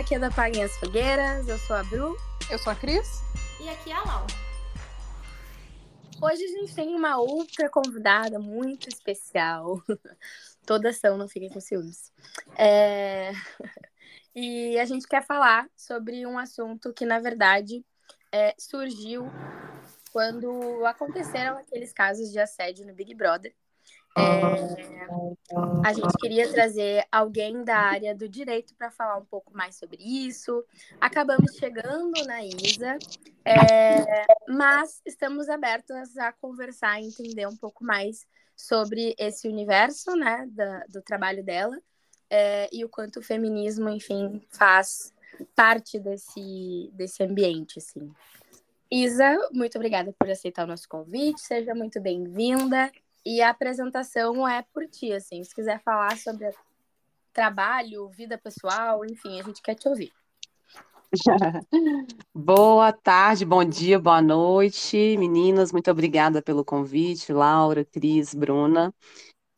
aqui é da Paguem as Fogueiras, eu sou a Bru. Eu sou a Cris. E aqui é a Lau. Hoje a gente tem uma outra convidada muito especial. Todas são, não fiquem com ciúmes. É... E a gente quer falar sobre um assunto que, na verdade, é, surgiu quando aconteceram aqueles casos de assédio no Big Brother. É, a gente queria trazer alguém da área do direito para falar um pouco mais sobre isso. Acabamos chegando na Isa, é, mas estamos abertas a conversar e entender um pouco mais sobre esse universo né, da, do trabalho dela é, e o quanto o feminismo, enfim, faz parte desse, desse ambiente. Assim. Isa, muito obrigada por aceitar o nosso convite, seja muito bem-vinda. E a apresentação é por ti, assim. Se quiser falar sobre trabalho, vida pessoal, enfim, a gente quer te ouvir. Boa tarde, bom dia, boa noite, meninas. Muito obrigada pelo convite, Laura, Cris, Bruna.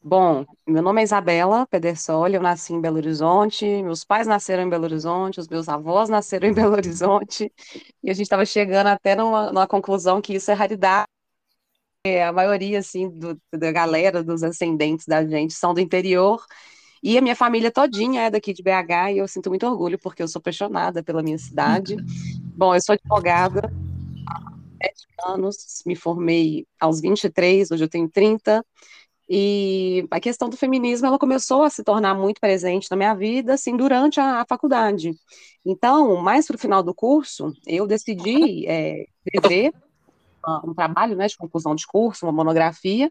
Bom, meu nome é Isabela Pedersoli, eu nasci em Belo Horizonte, meus pais nasceram em Belo Horizonte, os meus avós nasceram em Belo Horizonte, e a gente estava chegando até numa, numa conclusão que isso é raridade é, a maioria, assim, do, da galera, dos ascendentes da gente, são do interior, e a minha família todinha é daqui de BH, e eu sinto muito orgulho, porque eu sou apaixonada pela minha cidade. Bom, eu sou advogada há sete anos, me formei aos 23, hoje eu tenho 30, e a questão do feminismo, ela começou a se tornar muito presente na minha vida, assim, durante a, a faculdade. Então, mais para o final do curso, eu decidi é, escrever um trabalho né, de conclusão de curso, uma monografia,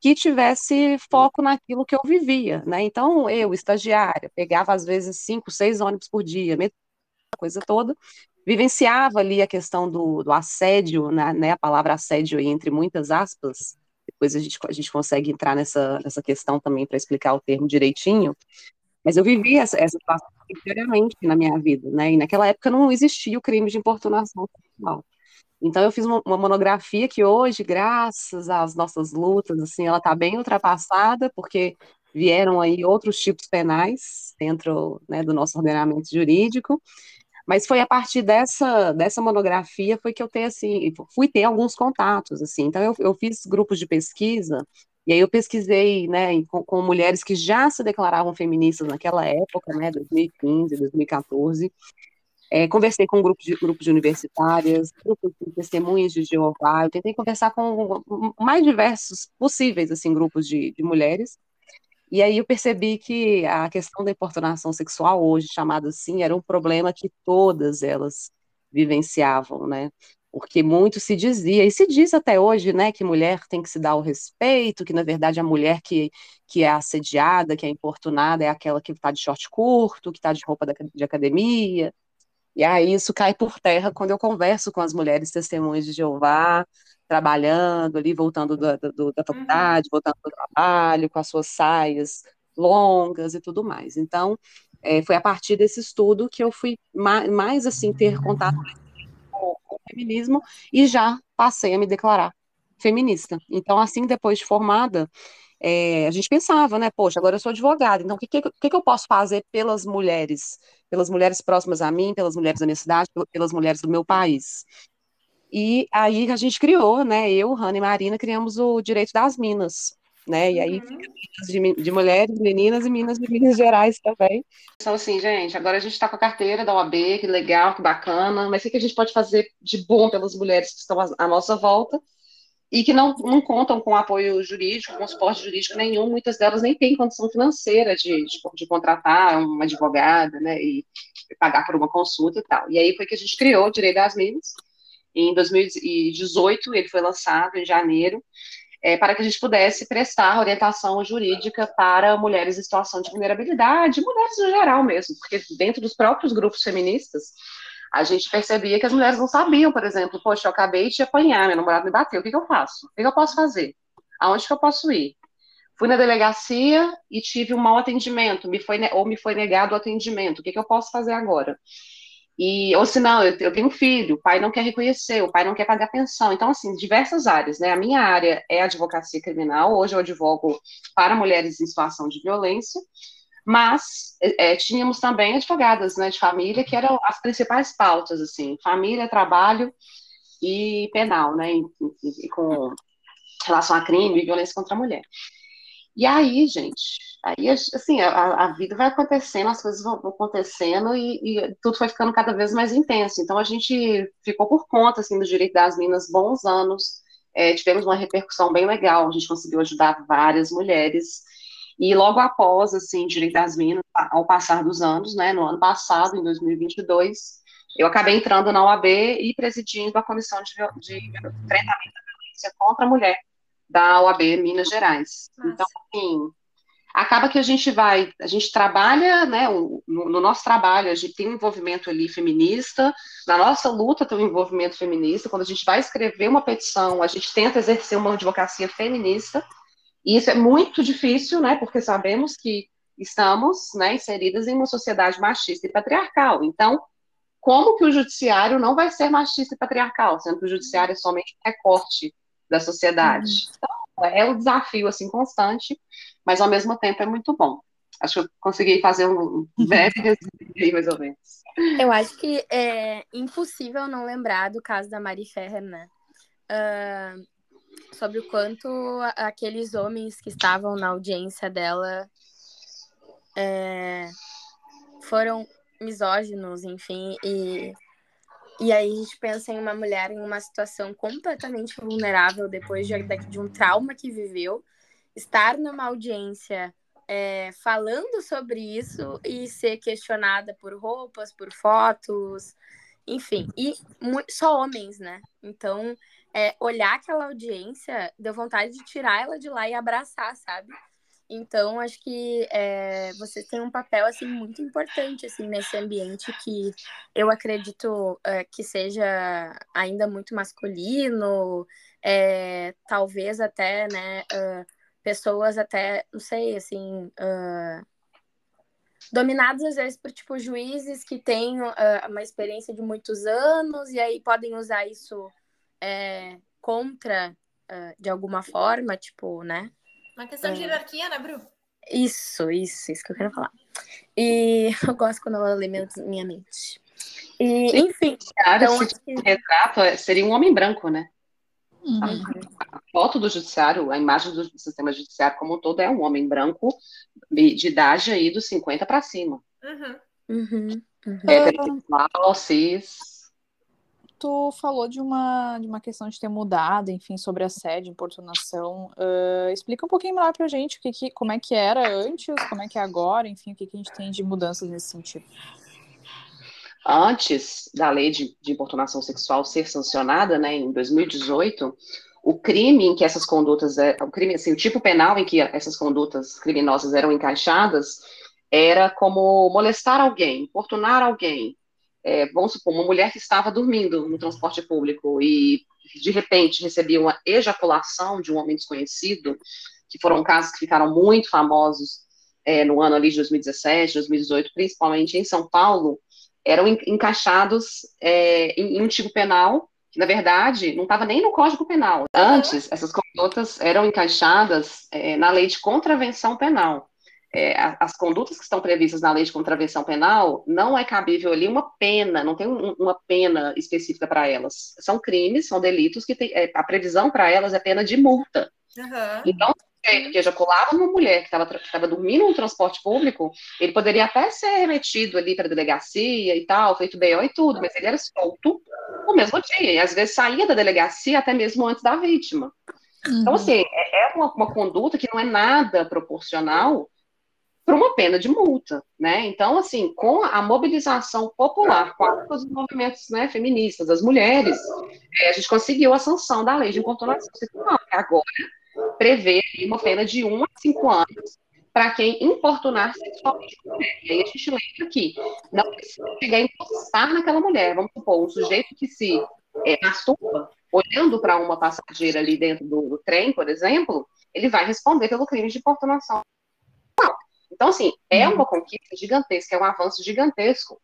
que tivesse foco naquilo que eu vivia, né? Então, eu, estagiária, pegava às vezes cinco, seis ônibus por dia, a coisa toda, vivenciava ali a questão do, do assédio, né, né, a palavra assédio entre muitas aspas, depois a gente, a gente consegue entrar nessa, nessa questão também para explicar o termo direitinho, mas eu vivi essa, essa situação inteiramente na minha vida, né? E naquela época não existia o crime de importunação sexual. Então eu fiz uma, uma, monografia que hoje, graças às nossas lutas, assim, ela está bem ultrapassada, porque vieram aí outros tipos penais dentro né, do nosso ordenamento jurídico. Mas foi a partir dessa, dessa monografia foi que eu tenho assim, fui ter alguns contatos assim. Então eu, eu fiz grupos de pesquisa e aí eu pesquisei, né, com, com, mulheres que já se declaravam feministas naquela época, né, 2015, 2014, é, conversei com grupos de, grupos de universitárias, grupos de testemunhas de Jeová, eu tentei conversar com mais diversos possíveis, assim, grupos de, de mulheres, e aí eu percebi que a questão da importunação sexual, hoje chamada assim, era um problema que todas elas vivenciavam, né? Porque muito se dizia, e se diz até hoje, né, que mulher tem que se dar o respeito, que na verdade a mulher que, que é assediada, que é importunada, é aquela que está de short curto, que está de roupa de academia, e aí isso cai por terra quando eu converso com as mulheres testemunhas de Jeová, trabalhando ali, voltando do, do, da uhum. faculdade, voltando do trabalho, com as suas saias longas e tudo mais. Então, é, foi a partir desse estudo que eu fui mais, mais assim, ter contato com o feminismo e já passei a me declarar feminista. Então, assim, depois de formada, é, a gente pensava, né, poxa, agora eu sou advogada, então o que, que, que, eu posso fazer pelas mulheres, pelas mulheres próximas a mim, pelas mulheres da minha cidade, pelas mulheres do meu país? E aí a gente criou, né, eu, Hanna e Marina, criamos o Direito das Minas, né, e aí uhum. de, de, mulheres, meninas e minas de Minas Gerais também. Então, assim, gente, agora a gente está com a carteira da OAB, que legal, que bacana, mas o que a gente pode fazer de bom pelas mulheres que estão à nossa volta? E que não, não contam com apoio jurídico, com suporte jurídico nenhum, muitas delas nem têm condição financeira de, de, de, contratar uma advogada, né, e pagar por uma consulta e tal. E aí foi que a gente criou o Direito das Minas, em 2018, ele foi lançado em janeiro, é, para que a gente pudesse prestar orientação jurídica para mulheres em situação de vulnerabilidade, mulheres no geral mesmo, porque dentro dos próprios grupos feministas, a gente percebia que as mulheres não sabiam, por exemplo, poxa, eu acabei de apanhar, meu namorado me bateu, o que, que eu faço? O que, que eu posso fazer? Aonde que eu posso ir? Fui na delegacia e tive um mau atendimento, me foi, ou me foi negado o atendimento, o que, que eu posso fazer agora? E, ou se não, eu, eu tenho um filho, o pai não quer reconhecer, o pai não quer pagar pensão. Então, assim, diversas áreas, né? A minha área é advocacia criminal, hoje eu advogo para mulheres em situação de violência, mas é, tínhamos também advogadas né, de família, que eram as principais pautas, assim, família, trabalho e penal, né, e, com relação a crime e violência contra a mulher. E aí, gente, aí assim, a, a vida vai acontecendo, as coisas vão acontecendo e, e, tudo foi ficando cada vez mais intenso. Então a gente ficou por conta assim do direito das minas bons anos, é, tivemos uma repercussão bem legal, a gente conseguiu ajudar várias mulheres. E logo após, assim, direito das minas, ao passar dos anos, né, no ano passado, em 2022, eu acabei entrando na OAB e presidindo a comissão de, de enfrentamento da violência contra a mulher da OAB Minas Gerais. Nossa. Então, assim, acaba que a gente vai, a gente trabalha, né, no, no, nosso trabalho, a gente tem um envolvimento ali feminista, na nossa luta tem um envolvimento feminista, quando a gente vai escrever uma petição, a gente tenta exercer uma advocacia feminista, e isso é muito difícil, né, porque sabemos que estamos, né, inseridas em uma sociedade machista e patriarcal, então, como que o judiciário não vai ser machista e patriarcal, sendo que o judiciário é somente um recorte da sociedade. Uhum. Então, é um desafio, assim, constante, mas ao mesmo tempo é muito bom. Acho que eu consegui fazer um breve resumo mais ou menos. Eu acho que é impossível não lembrar do caso da Mari Ferrer, né? Uh, sobre o quanto aqueles homens que estavam na audiência dela é, foram misóginos, enfim, e e aí a gente pensa em uma mulher em uma situação completamente vulnerável depois de, de um trauma que viveu, estar numa audiência é, falando sobre isso e ser questionada por roupas, por fotos, enfim, e só homens, né? Então, é, olhar aquela audiência deu vontade de tirar ela de lá e abraçar, sabe? Então, acho que é, vocês têm um papel assim muito importante assim nesse ambiente que eu acredito é, que seja ainda muito masculino, é, talvez até, né, uh, pessoas até, não sei, assim, uh, dominadas às vezes por tipo juízes que têm uh, uma experiência de muitos anos e aí podem usar isso contra de alguma forma, tipo, né? Uma questão de é. hierarquia, né, Bru? Isso, isso, isso que eu quero falar. E eu gosto quando ela lê minha mente. E, Sim, enfim. Então, esse que... retrato é, seria um homem branco, né? Uhum. A, a, foto do judiciário, a imagem do sistema judiciário como um todo é um homem branco de idade aí dos 50 para cima. Uhum. Uhum. Uhum. Heterossexual, cis tu falou de uma, de uma questão de ter mudado, enfim, sobre assédio, importunação. Uh, explica um pouquinho melhor pra gente o que, que, como é que era antes, como é que é agora, enfim, o que, que a gente tem de mudanças nesse sentido. Antes da lei de, de importunação sexual ser sancionada, né, em 2018, o crime em que essas condutas, é, o crime, assim, o tipo penal em que essas condutas criminosas eram encaixadas era como molestar alguém, importunar alguém, é, vamos supor, uma mulher que estava dormindo no transporte público e de repente recebia uma ejaculação de um homem desconhecido, que foram casos que ficaram muito famosos é, no ano ali de 2017, 2018, principalmente em São Paulo, eram encaixados é, em, em um tipo penal que, na verdade, não estava nem no Código Penal. Antes, essas condutas eram encaixadas é, na lei de contravenção penal é, as condutas que estão previstas na lei de contravenção penal, não é cabível ali uma pena, não tem um, uma pena específica para elas. São crimes, são delitos que tem, é, a previsão para elas é pena de multa. Uhum. Então, que ejaculava uma mulher que estava dormindo no transporte público, ele poderia até ser remetido ali para a delegacia e tal, feito BO e tudo, mas ele era solto no mesmo dia, e às vezes saía da delegacia até mesmo antes da vítima. Então, uhum. Então, assim, é, é uma, uma conduta que não é nada proporcional para uma pena de multa, né? Então, assim, com a mobilização popular, com os movimentos né, feministas, das mulheres, é, a gente conseguiu a sanção da lei de importunação sexual, que agora prevê uma pena de 1 a 5 anos para quem importunar sexualmente a mulher. E aí a gente lembra que não precisa chegar a encostar naquela mulher. Vamos supor, um sujeito que se é, masturba olhando para uma passageira ali dentro do, do trem, por exemplo, ele vai responder pelo crime de importunação então, assim, é uhum. uma conquista gigantesca, é um avanço gigantesco.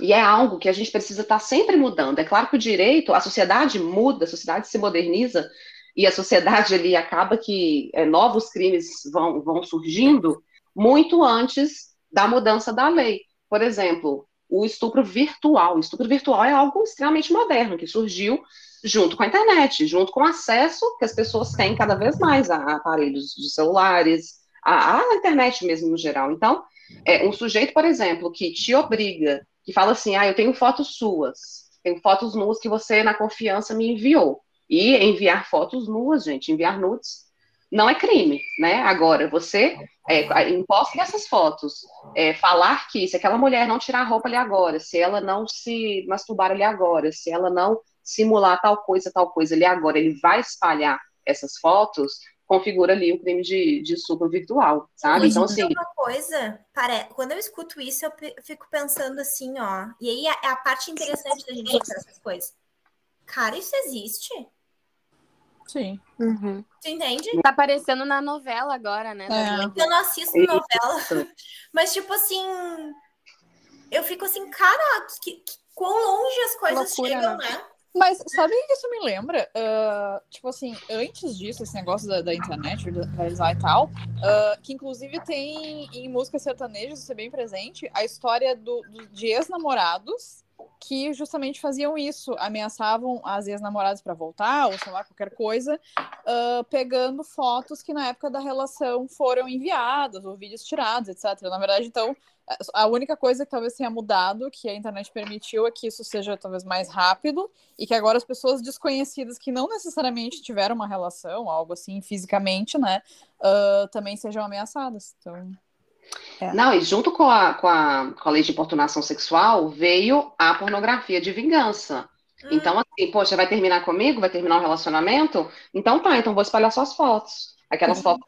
E é algo que a gente precisa estar sempre mudando. É claro que o direito, a sociedade muda, a sociedade se moderniza, e a sociedade ali acaba que é, novos crimes vão, vão surgindo muito antes da mudança da lei. Por exemplo, o estupro virtual. O estupro virtual é algo extremamente moderno, que surgiu junto com a internet, junto com o acesso que as pessoas têm cada vez mais a, aparelhos de celulares, a, a, internet mesmo no geral. Então, é, um sujeito, por exemplo, que te obriga, que fala assim, ah, eu tenho fotos suas, tenho fotos nuas que você, na confiança, me enviou. E enviar fotos nuas, gente, enviar nudes, não é crime, né? Agora, você é, imposta essas fotos, é, falar que se aquela mulher não tirar a roupa ali agora, se ela não se masturbar ali agora, se ela não simular tal coisa, tal coisa ali agora, ele vai espalhar essas fotos, configura ali o crime de, de estupro virtual, sabe? Mas então, assim. Uma coisa, pare... quando eu escuto isso, eu fico pensando assim, ó. E aí é a parte interessante da gente pensar essas coisas. Cara, isso existe? Sim. Uhum. Tu entende? Tá aparecendo na novela agora, né? É. Eu não assisto novela. Mas, tipo assim. Eu fico assim, cara, que, que, quão longe as coisas Loucura, chegam, né? né? Mas sabe que isso me lembra? Uh, tipo assim, antes disso, esse negócio da, da internet, e tal, uh, que inclusive tem em músicas sertanejas, isso é bem presente, a história do, do de ex-namorados que justamente faziam isso, ameaçavam as ex-namoradas para voltar, ou sei lá, qualquer coisa, uh, pegando fotos que na época da relação foram enviadas, ou vídeos tirados, etc. Na verdade, então, a única coisa que talvez tenha mudado, que a internet permitiu, é que isso seja talvez mais rápido, e que agora as pessoas desconhecidas que não necessariamente tiveram uma relação, algo assim, fisicamente, né, uh, também sejam ameaçadas. Então. É. Não, e junto com a, com, a, com a lei de importunação sexual veio a pornografia de vingança. Hum. Então, assim, poxa, vai terminar comigo? Vai terminar o um relacionamento? Então tá, então vou espalhar suas fotos. Aquelas uhum. fotos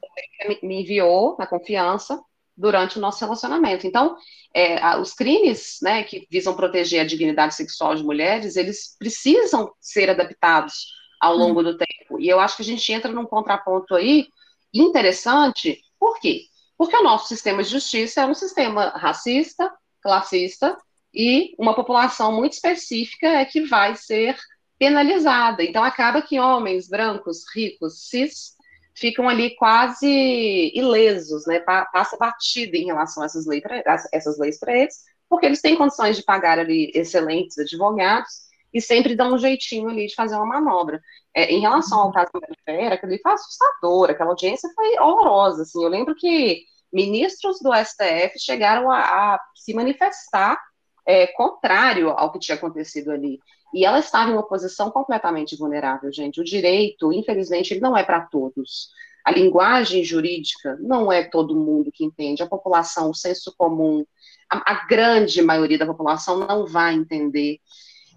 que me enviou na confiança durante o nosso relacionamento. Então, é, os crimes né, que visam proteger a dignidade sexual de mulheres, eles precisam ser adaptados ao longo uhum. do tempo. E eu acho que a gente entra num contraponto aí interessante. Por quê? Porque o nosso sistema de justiça é um sistema racista, classista, e uma população muito específica é que vai ser penalizada. Então, acaba que homens brancos, ricos, cis, ficam ali quase ilesos, né? Passa batida em relação a essas leis, essas leis para eles, porque eles têm condições de pagar ali excelentes advogados e sempre dão um jeitinho ali de fazer uma manobra. É, em relação ao caso da Fera, aquilo foi assustador, aquela audiência foi horrorosa, assim, eu lembro que ministros do STF chegaram a, a se manifestar é, contrário ao que tinha acontecido ali. E ela estava em uma posição completamente vulnerável, gente. O direito, infelizmente, ele não é para todos. A linguagem jurídica não é todo mundo que entende. A população, o senso comum, a, a grande maioria da população não vai entender.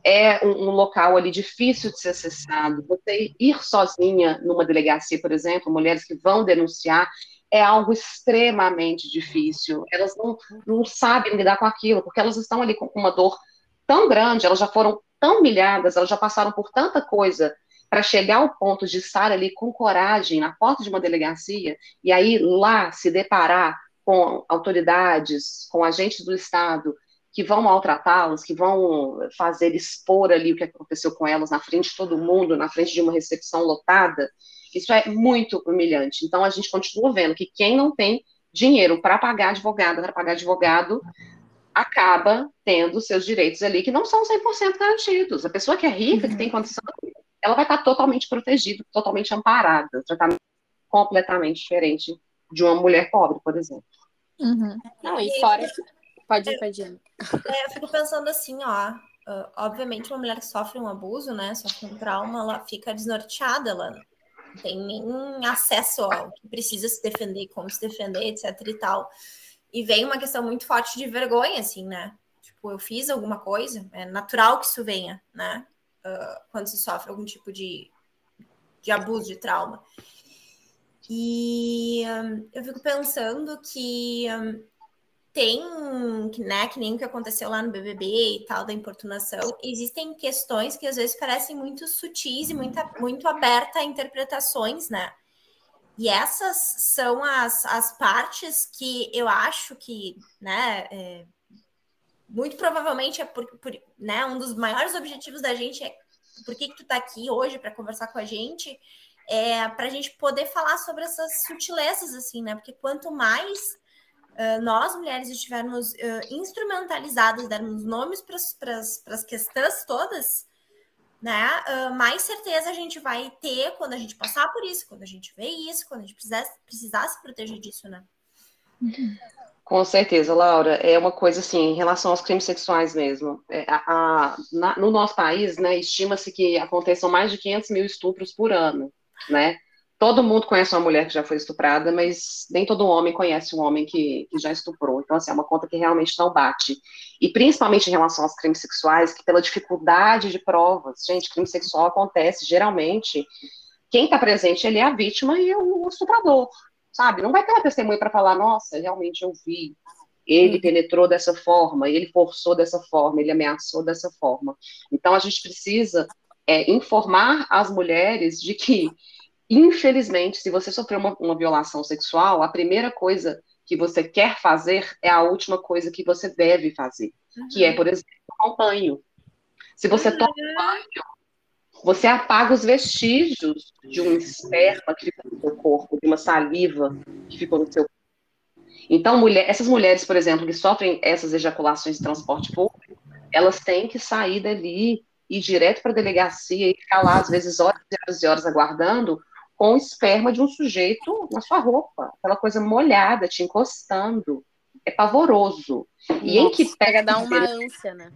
É um, um, local ali difícil de ser acessado. Você ir sozinha numa delegacia, por exemplo, mulheres que vão denunciar, é algo extremamente difícil. Elas não, não sabem lidar com aquilo, porque elas estão ali com uma dor tão grande, elas já foram tão humilhadas, elas já passaram por tanta coisa para chegar ao ponto de estar ali com coragem na porta de uma delegacia e aí lá se deparar com autoridades, com agentes do Estado que vão maltratá-las, que vão fazer expor ali o que aconteceu com elas na frente de todo mundo, na frente de uma recepção lotada, isso é muito humilhante. Então, a gente continua vendo que quem não tem dinheiro para pagar advogado, para pagar advogado, acaba tendo seus direitos ali que não são 100% garantidos. A pessoa que é rica, uhum. que tem condição, ela vai estar totalmente protegida, totalmente amparada, tratamento completamente diferente de uma mulher pobre, por exemplo. Uhum. Não, e fora. Pode ir, pode ir. É, eu fico pensando assim, ó. Uh, obviamente, uma mulher que sofre um abuso, né, sofre um trauma, ela fica desnorteada, ela tem nem acesso ao que precisa se defender, como se defender, etc e tal. E vem uma questão muito forte de vergonha, assim, né? Tipo, eu fiz alguma coisa, é natural que isso venha, né? Uh, quando se sofre algum tipo de, de abuso, de trauma. E um, eu fico pensando que um, tem, né, que nem o que aconteceu lá no BBB e tal, da importunação, existem questões que às vezes parecem muito sutis e muito, muito aberta a interpretações, né? E essas são as, as partes que eu acho que, né, é, muito provavelmente é por, por, né, um dos maiores objetivos da gente é por que, que tu tá aqui hoje para conversar com a gente, é para a gente poder falar sobre essas sutilezas, assim, né? Porque quanto mais uh, nós mulheres estivermos uh, instrumentalizadas, dermos nomes para as questões todas, né? Uh, mais certeza a gente vai ter quando a gente passar por isso, quando a gente vê isso, quando a gente precisar, precisar se proteger disso, né? Com certeza, Laura. É uma coisa assim, em relação aos crimes sexuais mesmo. É, a, a, na, no nosso país, né, estima-se que aconteçam mais de 500 mil estupros por ano, né? Todo mundo conhece uma mulher que já foi estuprada, mas nem todo homem conhece um homem que, que já estuprou. Então, assim, é uma conta que realmente não bate. E principalmente em relação aos crimes sexuais, que pela dificuldade de provas, gente, crime sexual acontece geralmente. Quem está presente, ele é a vítima e o estuprador, sabe? Não vai ter uma testemunha para falar, nossa, realmente eu vi, ele penetrou dessa forma, ele forçou dessa forma, ele ameaçou dessa forma. Então, a gente precisa é, informar as mulheres de que Infelizmente, se você sofreu uma, uma violação sexual, a primeira coisa que você quer fazer é a última coisa que você deve fazer, uhum. que é, por exemplo, tomar um banho. Se você uhum. toma um banho, você apaga os vestígios de um esperma que ficou no seu corpo, de uma saliva que ficou no seu corpo. Então, mulher, essas mulheres, por exemplo, que sofrem essas ejaculações de transporte público, elas têm que sair dali, ir direto para a delegacia e ficar lá, às vezes, horas e horas e horas aguardando, com esperma de um sujeito na sua roupa, aquela coisa molhada, te encostando. É pavoroso. Nossa, e em que pega dá uma ânsia, né?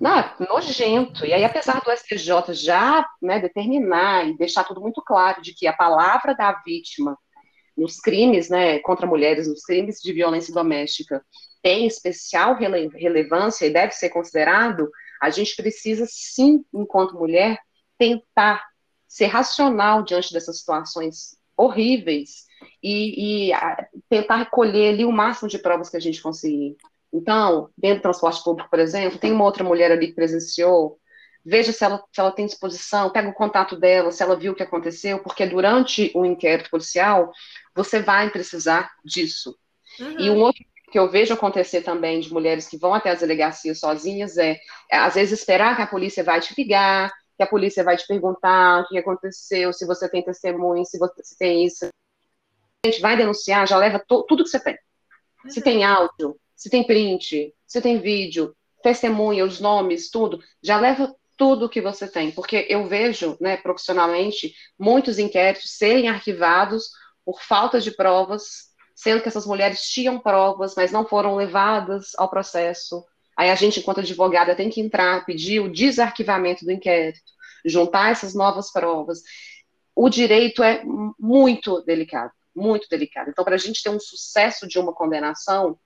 Não, nojento. E aí, apesar do STJ já né, determinar e deixar tudo muito claro de que a palavra da vítima nos crimes né, contra mulheres, nos crimes de violência doméstica, tem especial rele relevância e deve ser considerado, a gente precisa sim, enquanto mulher, tentar ser racional diante dessas situações horríveis e, e a, tentar recolher ali o máximo de provas que a gente conseguir. Então, dentro do transporte público, por exemplo, tem uma outra mulher ali que presenciou, veja se ela, se ela tem disposição, pega o contato dela, se ela viu o que aconteceu, porque durante o inquérito policial, você vai precisar disso. Uhum. E um outro que eu vejo acontecer também de mulheres que vão até as delegacias sozinhas é, é às vezes, esperar que a polícia vai te ligar, que a polícia vai te perguntar o que aconteceu, se você tem testemunho, se você se tem isso. A gente vai denunciar, já leva tudo que você tem. Uhum. Se tem áudio, se tem print, se tem vídeo, testemunha, os nomes, tudo, já leva tudo que você tem, porque eu vejo, né, profissionalmente, muitos inquéritos serem arquivados por falta de provas, sendo que essas mulheres tinham provas, mas não foram levadas ao processo, Aí a gente, enquanto advogada, tem que entrar, pedir o desarquivamento do inquérito, juntar essas novas provas. O direito é muito delicado, muito delicado. Então, para a gente ter um sucesso de uma condenação,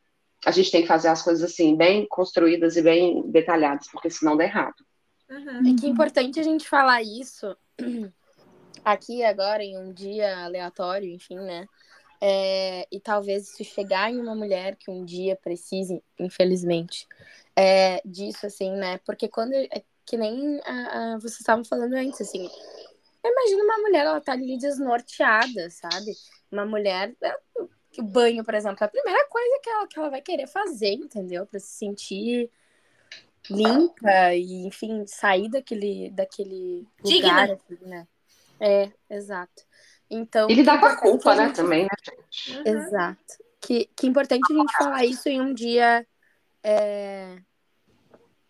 a gente tem que fazer as coisas assim, bem construídas e bem detalhadas, porque senão dá errado. Uhum. É que é importante a gente falar isso aqui agora, em um dia aleatório, enfim, né? É, e talvez se chegar em uma mulher que um dia precise, infelizmente, é, disso, assim, né? Porque quando. É que nem a, a, vocês estavam falando antes, assim. Imagina uma mulher, ela tá ali desnorteada, sabe? Uma mulher. É, o banho, por exemplo, é a primeira coisa que ela, que ela vai querer fazer, entendeu? Pra se sentir limpa e, enfim, sair daquele, daquele lugar, assim, né? É, exato. Então, Ele dá com a culpa, né, gente... também, né, gente? Uhum. Exato. Que, que importante a gente falar isso em um dia, é...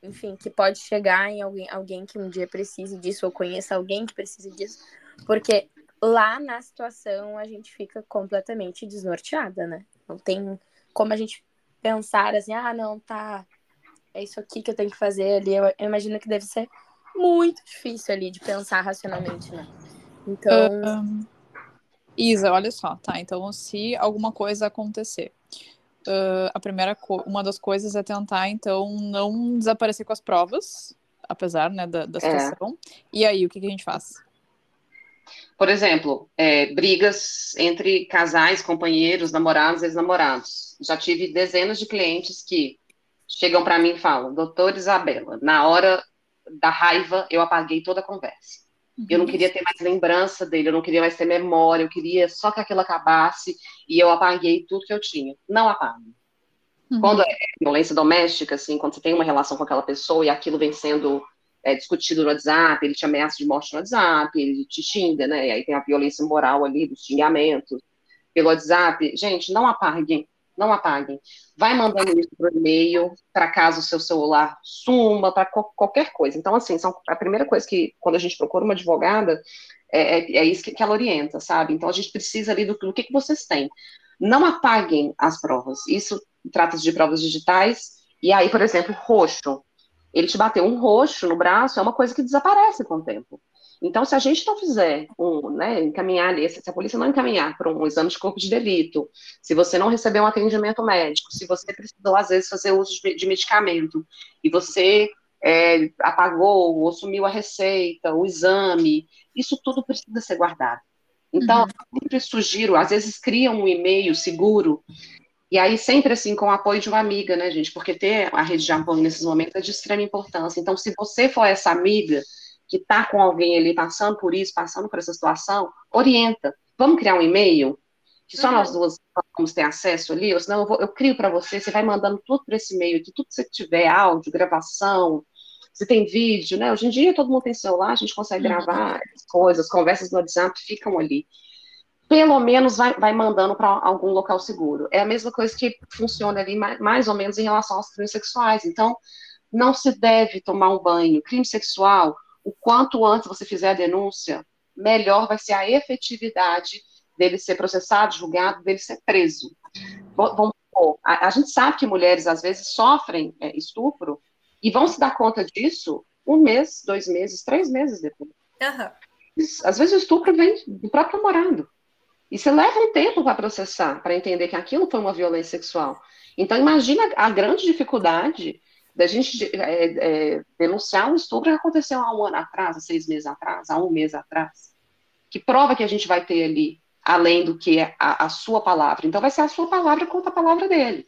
enfim, que pode chegar em alguém, alguém que um dia precise disso, ou conheça alguém que precise disso, porque lá na situação a gente fica completamente desnorteada, né? Não tem como a gente pensar assim, ah, não, tá, é isso aqui que eu tenho que fazer ali. Eu, eu imagino que deve ser muito difícil ali de pensar racionalmente, né? Então. Isa, olha só, tá? Então, se alguma coisa acontecer, uh, a primeira uma das coisas é tentar, então, não desaparecer com as provas, apesar, né, da, da é. situação. É. E aí, o que, que a gente faz? Por exemplo, é, brigas entre casais, companheiros, namorados, ex-namorados. Já tive dezenas de clientes que chegam para mim e falam: Doutor Isabela, na hora da raiva eu apaguei toda a conversa. Eu não uhum. queria ter mais lembrança dele, eu não queria mais ter memória, eu queria só que aquilo acabasse e eu apaguei tudo que eu tinha. Não apague. Uhum. Quando é violência doméstica, assim, quando você tem uma relação com aquela pessoa e aquilo vem sendo é, discutido no WhatsApp, ele te ameaça de morte no WhatsApp, ele te xinga, né? E aí tem a violência moral ali, dos xingamentos pelo WhatsApp. Gente, não apaguem. Não apaguem. Vai mandando isso por e-mail, para caso o seu celular suma, para qualquer coisa. Então, assim, são, a primeira coisa que, quando a gente procura uma advogada, é, é, é isso que, que, ela orienta, sabe? Então, a gente precisa ali do, do que, que vocês têm. Não apaguem as provas. Isso trata-se de provas digitais. E aí, por exemplo, roxo. Ele te bateu um roxo no braço, é uma coisa que desaparece com o tempo. Então, se a gente não fizer um, né, encaminhar ali, se a polícia não encaminhar para um exame de corpo de delito, se você não receber um atendimento médico, se você precisou, às vezes, fazer uso de, de medicamento e você é, apagou ou sumiu a receita, o exame, isso tudo precisa ser guardado. Então, uhum. sempre sugiro, às vezes criam um e-mail seguro, e aí sempre assim, com o apoio de uma amiga, né, gente? Porque ter a rede de apoio nesses momentos é de extrema importância. Então, se você for essa amiga que está com alguém ali passando por isso, passando por essa situação, orienta. Vamos criar um e-mail? Que só uhum. nós duas vamos ter acesso ali, ou senão eu, vou, eu crio para você, você vai mandando tudo para esse e-mail aqui, tudo que você tiver, áudio, gravação, se tem vídeo, né? Hoje em dia todo mundo tem celular, a gente consegue uhum. gravar as coisas, conversas no WhatsApp ficam ali. Pelo menos vai, vai mandando para algum local seguro. É a mesma coisa que funciona ali mais, mais ou menos em relação aos crimes sexuais. Então, não se deve tomar um banho. Crime sexual, o quanto antes você fizer a denúncia, melhor vai ser a efetividade dele ser processado, julgado, dele ser preso. Vamos, a, a gente sabe que mulheres às vezes sofrem é, estupro e vão se dar conta disso um mês, dois meses, três meses depois. Uhum. Às vezes o estupro vem do próprio namorado. E você leva um tempo para processar, para entender que aquilo foi uma violência sexual. Então, imagina a grande dificuldade da gente é, é, denunciar um estupro que aconteceu há um ano atrás, há seis meses atrás, há um mês atrás. Que prova que a gente vai ter ali, além do que a, a sua palavra? Então, vai ser a sua palavra contra a palavra dele.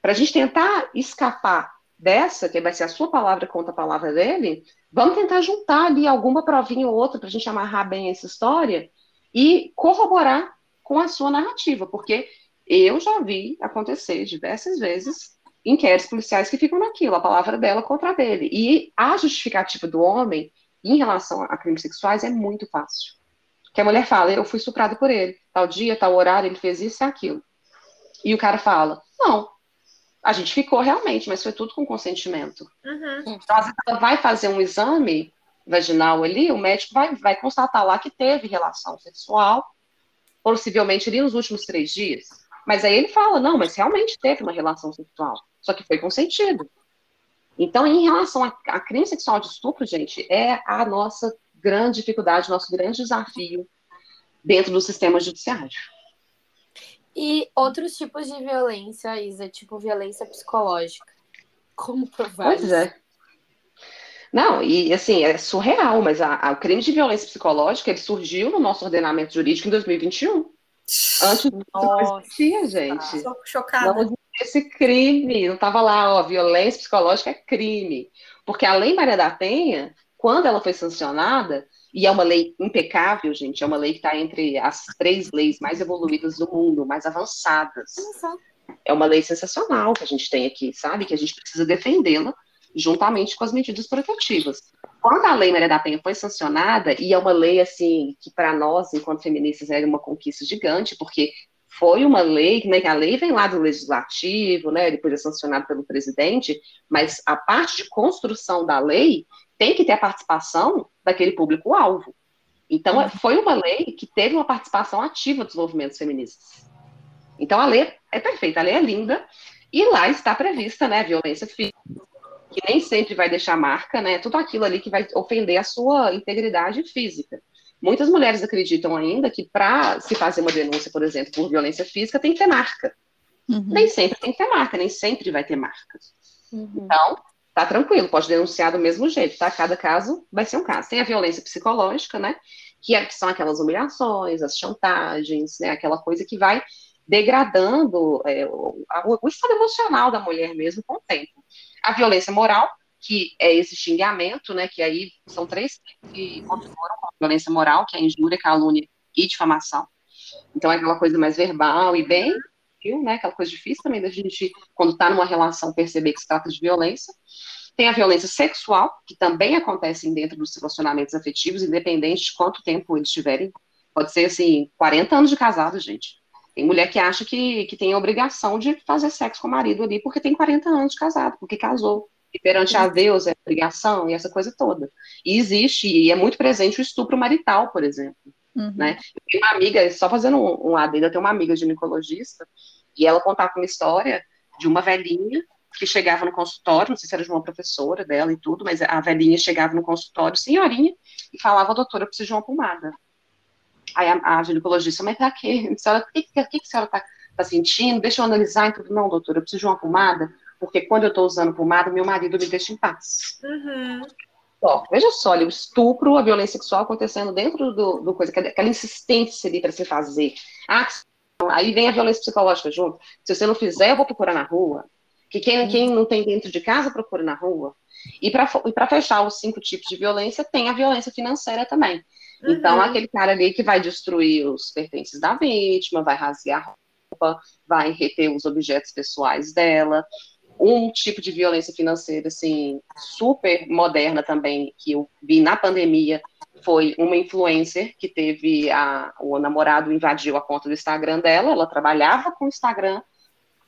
Para a gente tentar escapar dessa, que vai ser a sua palavra contra a palavra dele, vamos tentar juntar ali alguma provinha ou outra para a gente amarrar bem essa história e corroborar com a sua narrativa, porque eu já vi acontecer diversas vezes inquéritos policiais que ficam naquilo, a palavra dela contra a dele. E a justificativa do homem em relação a crimes sexuais é muito fácil. Que a mulher fala, eu fui estuprada por ele, tal dia, tal horário, ele fez isso e aquilo. E o cara fala, não, a gente ficou realmente, mas foi tudo com consentimento. Uhum. Então, às vezes, ela vai fazer um exame vaginal ali, o médico vai, vai constatar lá que teve relação sexual, possivelmente ali nos últimos três dias. Mas aí ele fala, não, mas realmente teve uma relação sexual, só que foi consentido. Então, em relação a, a crime sexual de estupro, gente, é a nossa grande dificuldade, nosso grande desafio dentro do sistema judiciário. E outros tipos de violência, Isa, tipo violência psicológica. Como provar Pois é. Não, e assim, é surreal, mas a, a, o crime de violência psicológica ele surgiu no nosso ordenamento jurídico em 2021. Antes não existia, gente. Tô chocada. Não esse crime, não estava lá, ó, violência psicológica é crime. Porque a Lei Maria da Penha, quando ela foi sancionada, e é uma lei impecável, gente. É uma lei que está entre as três leis mais evoluídas do mundo, mais avançadas. É uma lei sensacional que a gente tem aqui, sabe? Que a gente precisa defendê-la juntamente com as medidas protetivas. Quando a Lei Maria da Penha foi sancionada, e é uma lei, assim, que para nós, enquanto feministas, era uma conquista gigante, porque foi uma lei, né, que a lei vem lá do legislativo, né, depois é sancionada pelo presidente, mas a parte de construção da lei tem que ter a participação daquele público-alvo. Então, uhum. foi uma lei que teve uma participação ativa dos movimentos feministas. Então, a lei é perfeita, a lei é linda, e lá está prevista, né, violência física, que nem sempre vai deixar marca, né, tudo aquilo ali que vai ofender a sua integridade física. Muitas mulheres acreditam ainda que para se fazer uma denúncia, por exemplo, por violência física, tem que ter marca. Uhum. Nem sempre tem que ter marca, nem sempre vai ter marca. Uhum. Então, tá tranquilo, pode denunciar do mesmo jeito, tá? Cada caso vai ser um caso. Tem a violência psicológica, né? Que, é, que são aquelas humilhações, as chantagens, né? Aquela coisa que vai degradando é, o, o, estado emocional da mulher mesmo com o tempo. A violência moral, que é esse xingamento, né? Que aí são três que configuram a violência moral, que é injúria, calúnia e difamação. Então é aquela coisa mais verbal e bem né? Aquela coisa difícil também da gente, quando está numa relação, perceber que se trata de violência. Tem a violência sexual, que também acontece dentro dos relacionamentos afetivos, independente de quanto tempo eles tiverem. Pode ser, assim, 40 anos de casado, gente. Tem mulher que acha que, que tem a obrigação de fazer sexo com o marido ali porque tem 40 anos de casado, porque casou. E perante a Deus é obrigação e essa coisa toda. E existe, e é muito presente o estupro marital, por exemplo. Uhum. Né? Eu tenho uma amiga, só fazendo um, um adendo, eu tenho uma amiga ginecologista, e ela contava uma história de uma velhinha que chegava no consultório, não sei se era de uma professora dela e tudo, mas a velhinha chegava no consultório, senhorinha, e falava, doutora, eu preciso de uma pomada. Aí a, a ginecologista, mas pra quê? o que, que, que a senhora tá, tá sentindo? Deixa eu analisar e tudo. Não, doutora, eu preciso de uma pomada, porque quando eu estou usando pomada, meu marido me deixa em paz. Uhum. Ó, veja só, ali, o estupro, a violência sexual acontecendo dentro do, do coisa, aquela insistência ali para se fazer. Ah, aí vem a violência psicológica junto. Se você não fizer, eu vou procurar na rua. Que quem, uhum. quem não tem dentro de casa, procura na rua. E para fechar os cinco tipos de violência, tem a violência financeira também. Então, uhum. Então, aquele cara ali que vai destruir os pertences da vítima, vai rasgar a roupa, vai reter os objetos pessoais dela, um tipo de violência financeira, assim, super moderna também, que eu vi na pandemia, foi uma influencer que teve a, o namorado invadiu a conta do Instagram dela, ela trabalhava com o Instagram,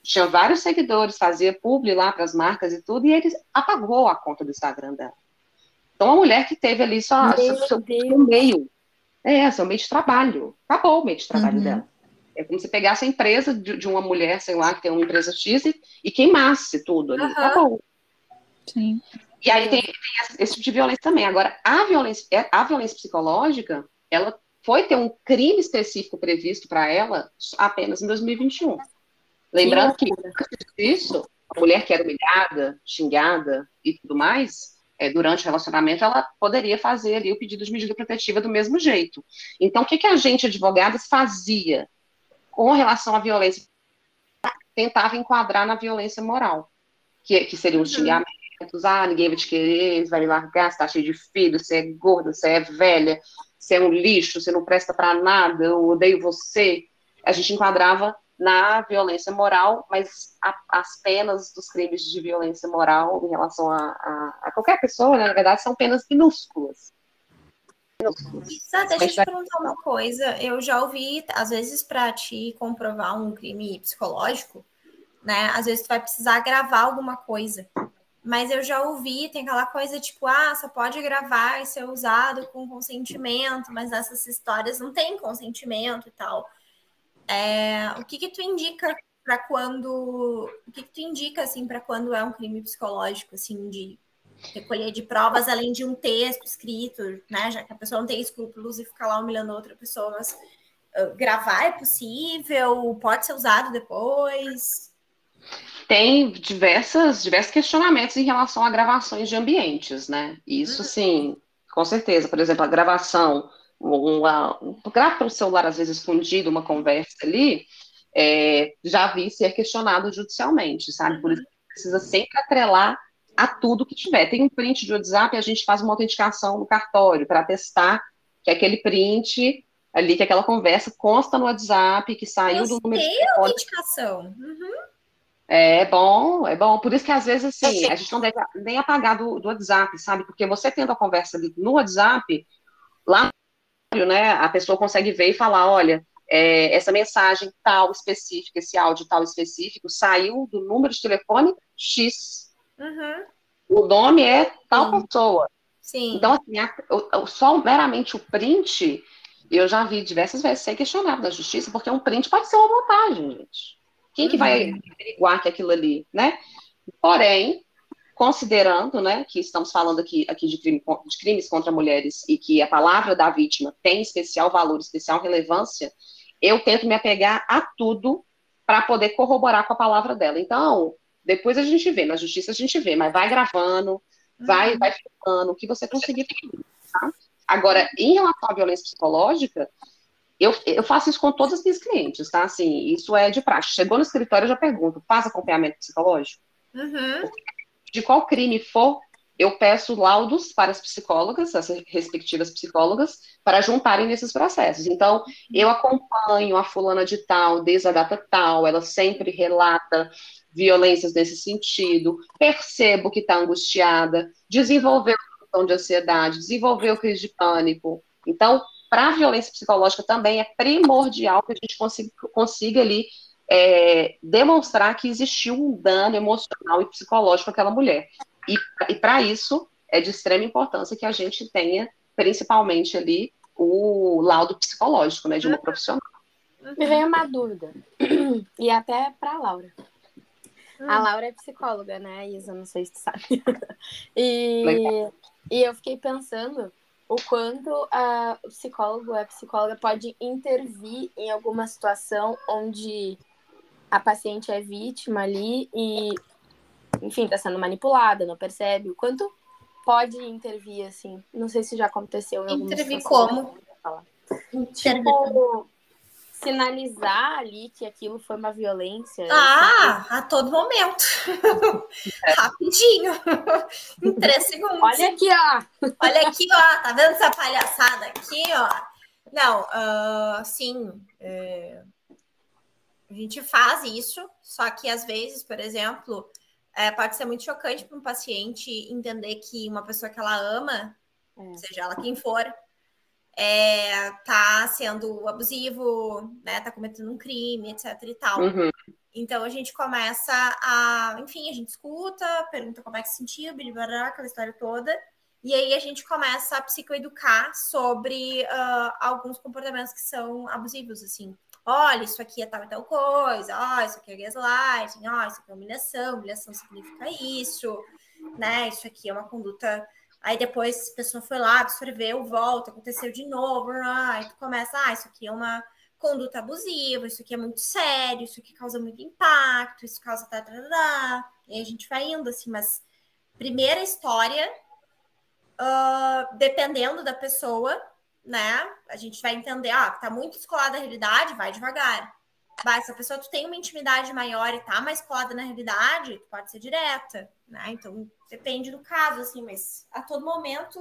tinha vários seguidores, fazia publi lá para as marcas e tudo, e ele apagou a conta do Instagram dela. Então, a mulher que teve ali só seu, seu meio, é, seu meio de trabalho, acabou o meio de trabalho uhum. dela. É como se pegasse a empresa de, de, uma mulher, sei lá, que tem uma empresa X e, e queimasse tudo ali. Uhum. Tá bom. Sim. E aí tem, tem, esse tipo de violência também. Agora, a violência, é, a violência psicológica, ela foi ter um crime específico previsto para ela apenas em 2021. Lembrando que isso, a mulher que era humilhada, xingada e tudo mais, é, durante o relacionamento, ela poderia fazer ali o pedido de medida protetiva do mesmo jeito. Então, o que, que a gente, advogadas, fazia com relação à violência, tentava enquadrar na violência moral, que, que seriam os uhum. xingamentos, ah, ninguém vai te querer, vai me largar, você tá cheio de filho, você é gorda, você é velha, você é um lixo, você não presta para nada, eu odeio você. A gente enquadrava na violência moral, mas a, as penas dos crimes de violência moral em relação a, a, a qualquer pessoa, né, na verdade, são penas minúsculas. Isa, deixa eu te perguntar uma coisa. Eu já ouvi, às vezes, para te comprovar um crime psicológico, né? Às vezes tu vai precisar gravar alguma coisa. Mas eu já ouvi, tem aquela coisa tipo, ah, só pode gravar e ser usado com consentimento, mas essas histórias não têm consentimento e tal. É, o que que tu indica para quando, o que que tu indica assim para quando é um crime psicológico, assim, de recolher de provas além de um texto escrito, né? Já que a pessoa não tem escrúpulos e ficar lá humilhando outra pessoa, mas uh, gravar é possível, pode ser usado depois. Tem diversas, diversos questionamentos em relação a gravações de ambientes, né? Isso uhum. sim, com certeza. Por exemplo, a gravação, uma, um, grava para o celular, às vezes, escondido, uma conversa ali, é, já vi ser questionado judicialmente, sabe? Por isso precisa sempre atrelar a tudo que tiver. Tem um print de WhatsApp, a gente faz uma autenticação no cartório para testar que aquele print ali, que aquela conversa consta no WhatsApp, que saiu Eu do número de telefone. autenticação. Uhum. É bom, é bom. Por isso que às vezes assim, a gente não deve nem apagar do, do WhatsApp, sabe? Porque você tendo a conversa ali no WhatsApp, lá né, a pessoa consegue ver e falar, olha, é, essa mensagem tal específica, esse áudio tal específico, saiu do número de telefone X. Uhum. O nome é tal Sim. pessoa. Sim. Então, assim, a, o, só meramente o print, eu já vi diversas vezes ser questionado na justiça, porque um print pode ser uma montagem, gente. Quem uhum. que vai uhum. averiguar que aquilo ali, né? Porém, considerando, né, que estamos falando aqui, aqui de, crime, de crimes contra mulheres e que a palavra da vítima tem especial valor, especial relevância, eu tento me apegar a tudo para poder corroborar com a palavra dela. Então, depois a gente vê, na justiça a gente vê, mas vai gravando, vai, uhum. vai filmando, o que você conseguir tá? Agora, em relação à violência psicológica, eu, eu faço isso com todas as minhas clientes, tá? Assim, isso é de praxe. Chegou no escritório, eu já pergunto, faz acompanhamento psicológico? Uhum. De qual crime for, eu peço laudos para as psicólogas, as respectivas psicólogas, para juntarem nesses processos. Então, eu acompanho a fulana de tal, desde a data tal, ela sempre relata violências nesse sentido, percebo que está angustiada, desenvolveu questão de ansiedade, desenvolveu crise de pânico. Então, para a violência psicológica também é primordial que a gente consiga, consiga ali é, demonstrar que existiu um dano emocional e psicológico àquela mulher. E, e para isso, é de extrema importância que a gente tenha, principalmente ali, o laudo psicológico, né, de uma uhum. profissional. Me veio uma dúvida, e até para a Laura. A hum. Laura é psicóloga, né, Isa? Não sei se tu sabe. e, e eu fiquei pensando o quanto a, o psicólogo, a psicóloga pode intervir em alguma situação onde a paciente é vítima ali e, enfim, está sendo manipulada, não percebe. O quanto pode intervir, assim? Não sei se já aconteceu em Intervir como? Tipo, sinalizar ali que aquilo foi uma violência. Ah, a todo momento. Rapidinho. em três segundos. Olha aqui, ó. Olha aqui, ó. Tá vendo essa palhaçada aqui, ó? Não, uh, sim. É... A gente faz isso, só que às vezes, por exemplo, é, pode ser muito chocante para um paciente entender que uma pessoa que ela ama, é. seja ela quem for, é, tá sendo abusivo, né? Tá cometendo um crime, etc e tal. Uhum. Então a gente começa a, enfim, a gente escuta, pergunta como é que se sentiu, blá, aquela história toda. E aí a gente começa a psicoeducar sobre uh, alguns comportamentos que são abusivos, assim. Olha, isso aqui é tal tal coisa, ó, isso aqui é gaslighting, ó, isso aqui é humilhação, humilhação significa isso, né? Isso aqui é uma conduta Aí depois a pessoa foi lá, absorveu, volta, aconteceu de novo, aí tu começa, ah, isso aqui é uma conduta abusiva, isso aqui é muito sério, isso aqui causa muito impacto, isso causa tá, tá, tá, tá. e a gente vai indo assim, mas primeira história, uh, dependendo da pessoa, né, a gente vai entender, ah, tá muito descolada da realidade, vai devagar. Vai, se a pessoa tu tem uma intimidade maior e tá mais colada na realidade, pode ser direta, né? Então depende do caso, assim, mas a todo momento,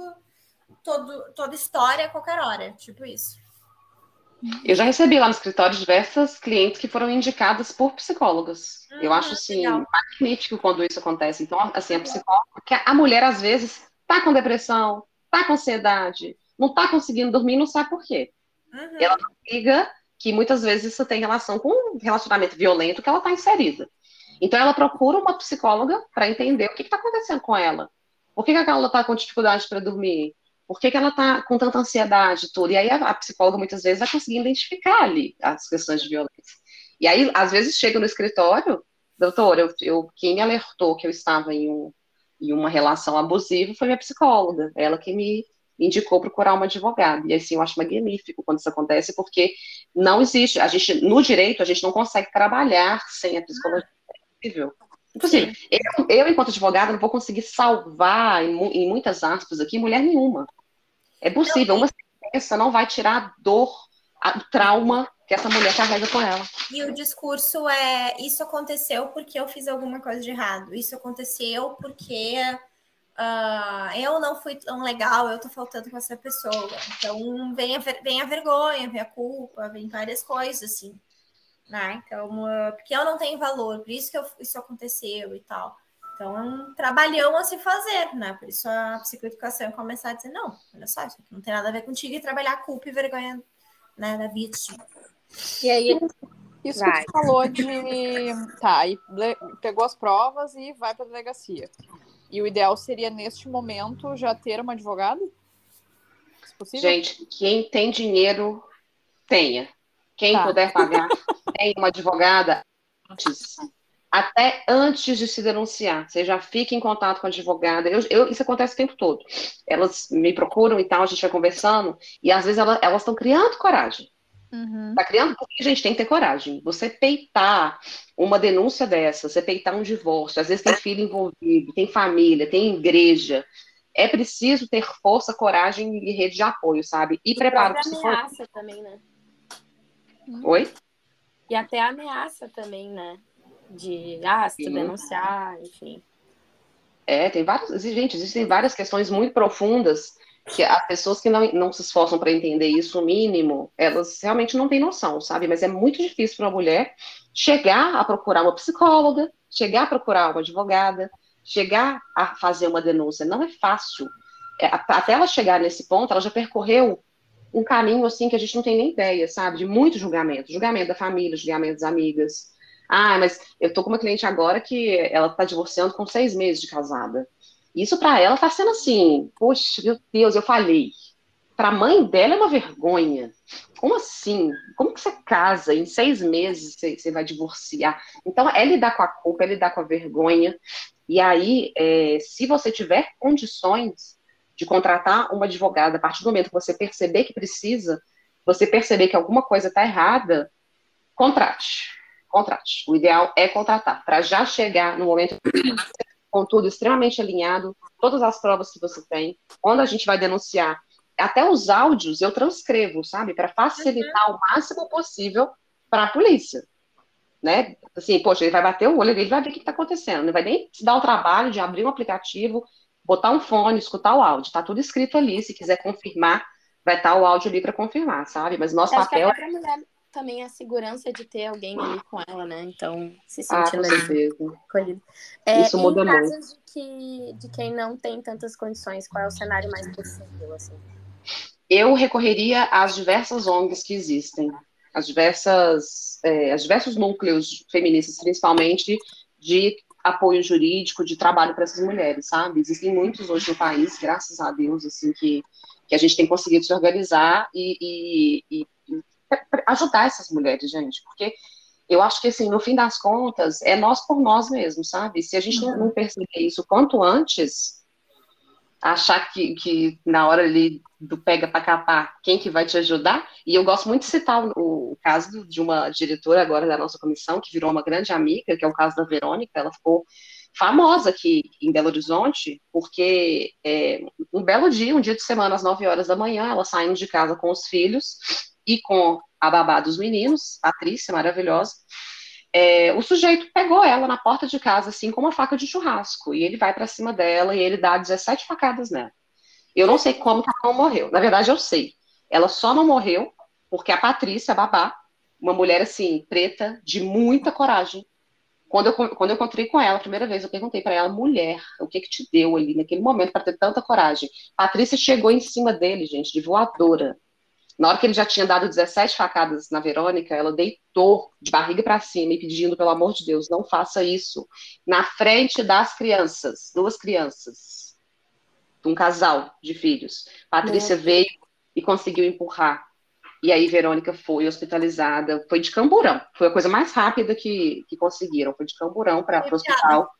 todo, toda história, a qualquer hora, tipo isso. Eu já recebi lá no escritório diversas clientes que foram indicadas por psicólogas. Hum, eu acho assim legal. magnífico quando isso acontece. Então, assim, a psicóloga, porque a mulher às vezes tá com depressão, tá com ansiedade, não tá conseguindo dormir, não sabe por quê. Uhum. Ela não liga que muitas vezes isso tem relação com um relacionamento violento que ela está inserida. Então ela procura uma psicóloga para entender o que está acontecendo com ela. Por que, que ela está com dificuldade para dormir? Por que, que ela está com tanta ansiedade tudo? E aí a, psicóloga muitas vezes vai conseguir identificar ali as questões de violência. E aí, às vezes, chega no escritório, doutor, eu, eu, quem me alertou que eu estava em, um, em uma relação abusiva foi minha psicóloga. Ela que me indicou procurar uma advogada. E assim, eu acho magnífico quando isso acontece, porque não existe, a gente, no direito, a gente não consegue trabalhar sem a psicologia. É impossível. Impossível. Eu, eu, enquanto advogada, não vou conseguir salvar, em, em muitas aspas aqui, mulher nenhuma. É possível. Uma sentença não vai tirar a dor, o trauma que essa mulher carrega com ela. E o discurso é: isso aconteceu porque eu fiz alguma coisa de errado. Isso aconteceu porque uh, eu não fui tão legal, eu tô faltando com essa pessoa. Então vem a, vem a vergonha, vem a culpa, vem várias coisas, assim. Né? Então, uh, porque eu não tenho valor, por isso que eu, isso aconteceu e tal. Então, é um trabalhão a se fazer, né? Por isso a psicoeducação começar a dizer, não, olha só, isso aqui não tem nada a ver contigo e trabalhar a culpa e vergonha né, da vítima. E aí, isso vai. que tu falou de. Tá, aí pegou as provas e vai para a delegacia. E o ideal seria, neste momento, já ter uma advogada? Gente, quem tem dinheiro, tenha. Quem tá. puder pagar, tenha uma advogada antes. Até antes de se denunciar. Você já fica em contato com a advogada. Eu, eu, isso acontece o tempo todo. Elas me procuram e tal, a gente vai conversando, e às vezes elas estão criando coragem. Uhum. Tá criando porque, gente, tem que ter coragem. Você peitar uma denúncia dessa, você peitar um divórcio, às vezes tem filho envolvido, tem família, tem igreja. É preciso ter força, coragem e rede de apoio, sabe? E, e preparo ameaça também, né? Oi? E até ameaça também, né? De, ah, se tu denunciar, enfim. É, tem várias, gente, existem várias questões muito profundas que as pessoas que não, não se esforçam para entender isso, o mínimo, elas realmente não têm noção, sabe? Mas é muito difícil para uma mulher chegar a procurar uma psicóloga, chegar a procurar uma advogada, chegar a fazer uma denúncia. Não é fácil. É, até ela chegar nesse ponto, ela já percorreu um caminho assim que a gente não tem nem ideia, sabe? De muito julgamento. Julgamento da família, julgamento das amigas. Ah, mas eu tô com uma cliente agora que ela tá divorciando com seis meses de casada. Isso para ela tá sendo assim, poxa, meu Deus, eu falei. Para a mãe dela é uma vergonha. Como assim? Como que você casa em seis meses você, você vai divorciar? Então é lidar com a culpa, é lidar com a vergonha. E aí, é, se você tiver condições de contratar uma advogada, a partir do momento que você perceber que precisa, você perceber que alguma coisa está errada, contrate. Contrate. O ideal é contratar, para já chegar no momento com tudo extremamente alinhado, todas as provas que você tem. Quando a gente vai denunciar, até os áudios eu transcrevo, sabe? Para facilitar uhum. o máximo possível para a polícia. Né? Assim, poxa, ele vai bater o olho, ele vai ver o que está acontecendo. Não vai nem se dar o trabalho de abrir um aplicativo, botar um fone, escutar o áudio. Está tudo escrito ali. Se quiser confirmar, vai estar tá o áudio ali para confirmar, sabe? Mas nosso Acho papel. Também a segurança de ter alguém ali com ela, né? Então, se sentindo ah, acolhido. É, Isso muda muito. Em casos de, que, de quem não tem tantas condições, qual é o cenário mais possível, assim? eu recorreria às diversas ONGs que existem, as diversas, é, as diversos núcleos feministas, principalmente de apoio jurídico, de trabalho para essas mulheres, sabe? Existem muitos hoje no país, graças a Deus, assim, que, que a gente tem conseguido se organizar e, e, e ajudar essas mulheres, gente, porque eu acho que, assim, no fim das contas, é nós por nós mesmos, sabe? Se a gente não, não perceber isso quanto antes, achar que, que na hora ali do pega para capar, quem que vai te ajudar? E eu gosto muito de citar o, o, caso de uma diretora agora da nossa comissão, que virou uma grande amiga, que é o caso da Verônica, ela ficou famosa aqui em Belo Horizonte, porque é, um belo dia, um dia de semana, às 9 horas da manhã, ela saindo de casa com os filhos e com a babá dos meninos, Patrícia, maravilhosa, é, o sujeito pegou ela na porta de casa, assim, com uma faca de churrasco, e ele vai para cima dela e ele dá 17 facadas nela. Eu não sei como que ela não morreu. Na verdade, eu sei. Ela só não morreu porque a Patrícia, a babá, uma mulher assim, preta, de muita coragem. Quando eu, quando eu encontrei com ela a primeira vez, eu perguntei para ela, mulher, o que que te deu ali naquele momento para ter tanta coragem? Patrícia chegou em cima dele, gente, de voadora. Na hora que ele já tinha dado 17 facadas na Verônica, ela deitou de barriga para cima e pedindo, pelo amor de Deus, não faça isso. Na frente das crianças, duas crianças, um casal de filhos. Patrícia veio e conseguiu empurrar. E aí Verônica foi hospitalizada, foi de camburão. Foi a coisa mais rápida que, que conseguiram. Foi de camburão para o hospital.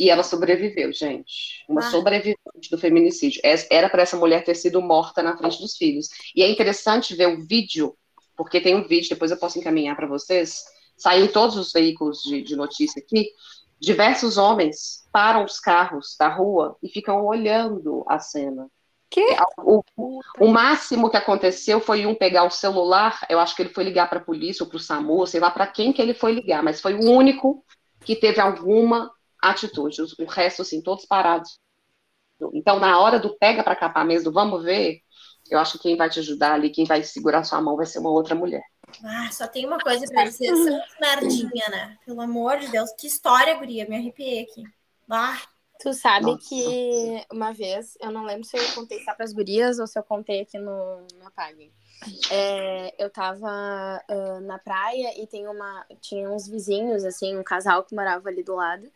E ela sobreviveu, gente. Uma ah. sobrevivente do feminicídio. Era para essa mulher ter sido morta na frente dos filhos. E é interessante ver o vídeo, porque tem um vídeo, depois eu posso encaminhar para vocês. Saiu em todos os veículos de, de notícia aqui. Diversos homens param os carros da rua e ficam olhando a cena. Que? O, o, máximo que aconteceu foi um pegar o celular, eu acho que ele foi ligar para a polícia ou para o SAMU, sei lá para quem que ele foi ligar, mas foi o único que teve alguma atitude, o resto, assim, todos parados. Então, na hora do pega para capar mesmo, vamos ver, eu acho que quem vai te ajudar ali, quem vai segurar sua mão vai ser uma outra mulher. Ah, só tem uma coisa para dizer, essa merdinha, né? Pelo amor de Deus, que história, guria, me arrepiei aqui. Ah. Tu sabe Nossa. que uma vez, eu não lembro se eu contei só para as gurias ou se eu contei aqui no, no Pague. É, eu tava uh, na praia e tem uma, tinha uns vizinhos, assim, um casal que morava ali do lado.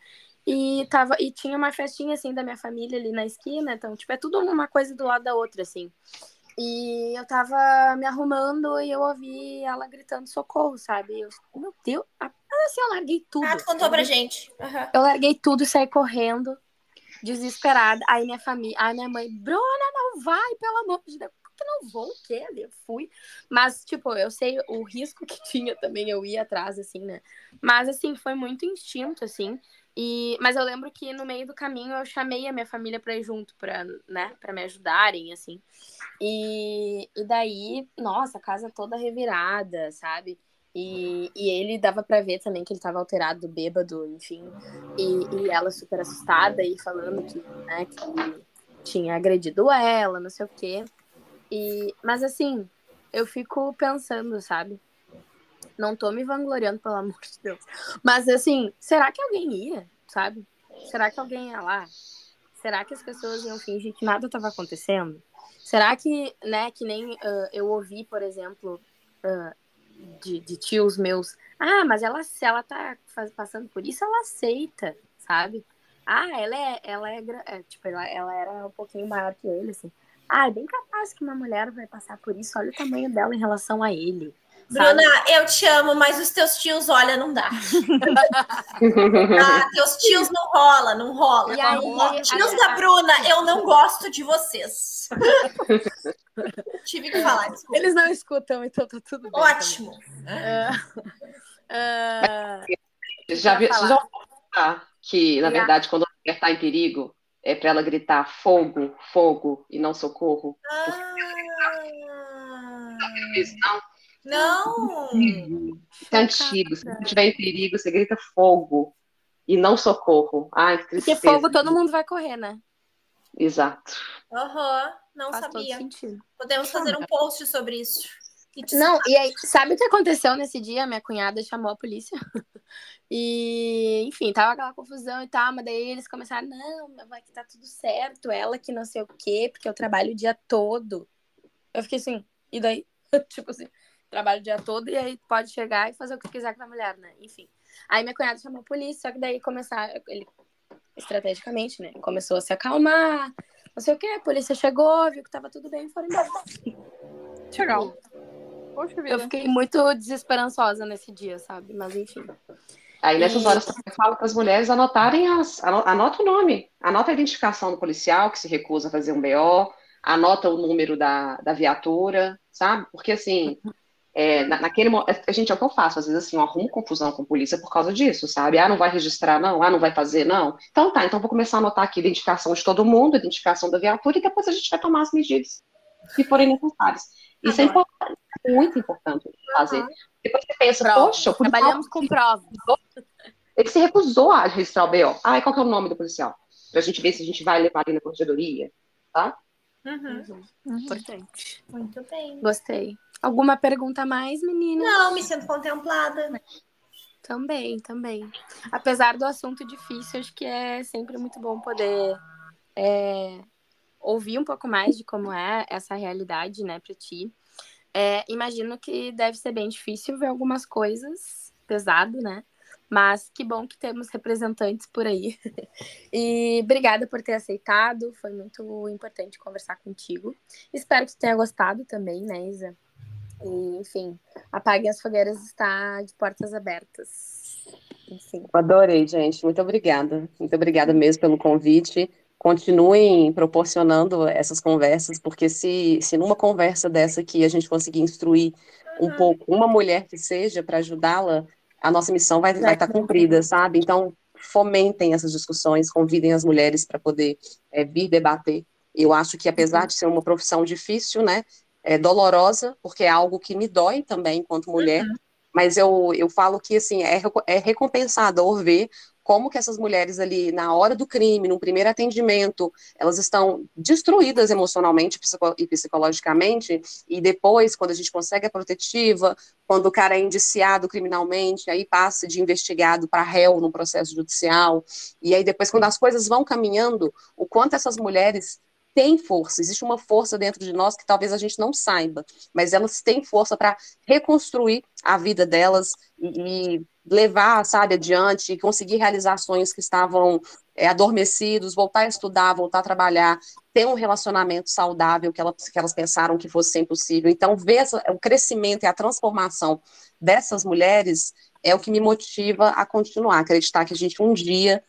E, tava, e tinha uma festinha, assim, da minha família ali na esquina. Então, tipo, é tudo uma coisa do lado da outra, assim. E eu tava me arrumando e eu ouvi ela gritando socorro, sabe? Eu, meu Deus, assim, eu larguei tudo. Ah, tu contou pra gente. Uhum. Eu larguei tudo e saí correndo, desesperada. Aí minha família, aí minha mãe, Bruna, não vai, pelo amor de Deus. Que não vou, o quê? Eu fui. Mas, tipo, eu sei o risco que tinha também, eu ia atrás, assim, né? Mas, assim, foi muito instinto, assim. E, mas eu lembro que no meio do caminho eu chamei a minha família para ir junto, para né, para me ajudarem, assim. E, e daí, nossa, a casa toda revirada, sabe? E, e ele dava para ver também que ele estava alterado, bêbado, enfim. E, e ela super assustada e falando que, né, que tinha agredido ela, não sei o quê. E, mas assim, eu fico pensando, sabe? Não tô me vangloriando, pelo amor de Deus. Mas assim, será que alguém ia, sabe? Será que alguém ia lá? Será que as pessoas iam fingir que nada estava acontecendo? Será que, né, que nem uh, eu ouvi, por exemplo, uh, de, de, tios meus, ah, mas ela, se ela tá faz, passando por isso, ela aceita, sabe? Ah, ela é, ela é, é tipo, ela, ela era um pouquinho maior que ele, assim. Ah, é bem capaz que uma mulher vai passar por isso, olha o tamanho dela em relação a ele. Bruna, eu te amo, mas os teus tios, olha, não dá. ah, teus tios não rola, não rola. E aí, tios aí, da Bruna, eu não gosto de vocês. Tive que falar, desculpa. Eles não escutam, então tá tudo bem. Ótimo. Uh, uh, já viu, já falar que, na verdade, quando a mulher está em perigo, é para ela gritar fogo, fogo e não socorro? Ah. Isso, não? Não! É antigo. Se você estiver em perigo, você grita fogo e não socorro. Ai, que tristeza. Porque fogo todo mundo vai correr, né? Exato. Aham, uhum, não Faz sabia. Podemos fazer um post sobre isso. Não, e aí, sabe o que aconteceu nesse dia? Minha cunhada chamou a polícia. E, enfim, tava aquela confusão e tal, mas daí eles começaram, não, vai que tá tudo certo, ela que não sei o quê, porque eu trabalho o dia todo. Eu fiquei assim, e daí? tipo assim, trabalho o dia todo e aí pode chegar e fazer o que quiser com a mulher, né? Enfim. Aí minha cunhada chamou a polícia, só que daí começar, ele estrategicamente, né? Começou a se acalmar, não sei o que, a polícia chegou, viu que tava tudo bem e foram embora. Legal. Poxa vida. Eu fiquei muito desesperançosa nesse dia, sabe? Mas enfim. Aí nessas e... horas eu falo para as mulheres anotarem as. Anota o nome, anota a identificação do policial que se recusa a fazer um BO, anota o número da, da viatura, sabe? Porque assim, é, naquele a gente é o que eu faço, às vezes assim, eu arrumo confusão com a polícia por causa disso, sabe? Ah, não vai registrar, não, ah, não vai fazer, não. Então tá, então vou começar a anotar aqui a identificação de todo mundo, a identificação da viatura, e depois a gente vai tomar as medidas que forem necessárias. Isso é importante, é muito importante fazer. Uhum. Depois você pensa, Prova. poxa, trabalhamos com prova. Ele se recusou a registrar o BO. Ah, e qual que é o nome do policial? Pra gente ver se a gente vai levar ali na corregedoria, tá? Uhum. Uhum. Importante. Muito bem. Gostei. Alguma pergunta a mais, menina? Não, me sinto contemplada. Também, também. Apesar do assunto difícil, acho que é sempre muito bom poder é, ouvir um pouco mais de como é essa realidade, né, para ti. É, imagino que deve ser bem difícil ver algumas coisas pesado, né? Mas que bom que temos representantes por aí. e obrigada por ter aceitado, foi muito importante conversar contigo. Espero que tu tenha gostado também, né, Isa? E, enfim, Apaguem as Fogueiras está de portas abertas. Enfim. Adorei, gente. Muito obrigada. Muito obrigada mesmo pelo convite. Continuem proporcionando essas conversas, porque se, se numa conversa dessa aqui a gente conseguir instruir um uhum. pouco uma mulher que seja para ajudá-la, a nossa missão vai estar tá cumprida, sabe? Então, fomentem essas discussões, convidem as mulheres para poder é, vir debater. Eu acho que, apesar uhum. de ser uma profissão difícil, né, é, dolorosa, porque é algo que me dói também enquanto mulher, uhum. mas eu, eu falo que, assim, é, é recompensador ver como que essas mulheres ali, na hora do crime, no primeiro atendimento, elas estão destruídas emocionalmente e psicologicamente, e depois, quando a gente consegue a protetiva, quando o cara é indiciado criminalmente, aí passa de investigado para réu no processo judicial, e aí depois, quando as coisas vão caminhando, o quanto essas mulheres têm força, existe uma força dentro de nós que talvez a gente não saiba, mas elas têm força para reconstruir a vida delas e, e, levar, sabe, adiante e conseguir realizar sonhos que estavam é, adormecidos, voltar a estudar, voltar a trabalhar, ter um relacionamento saudável que elas, que elas pensaram que fosse impossível. Então, ver o crescimento e a transformação dessas mulheres é o que me motiva a continuar, acreditar que a gente um dia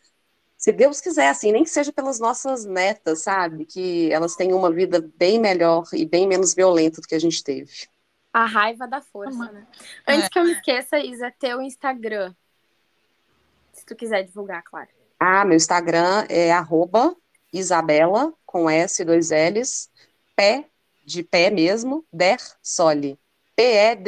se Deus quiser, assim, nem que seja pelas nossas netas, sabe? Que elas tenham uma vida bem melhor e bem menos violenta do que a gente teve. A raiva da força, né? Antes é. que eu me esqueça, Isa, teu Instagram. Se tu quiser divulgar, claro. Ah, meu Instagram é arroba Isabela, com S, dois L's, pé, de pé mesmo, Der Soli. P-E-D-E-R-S-O-L-I.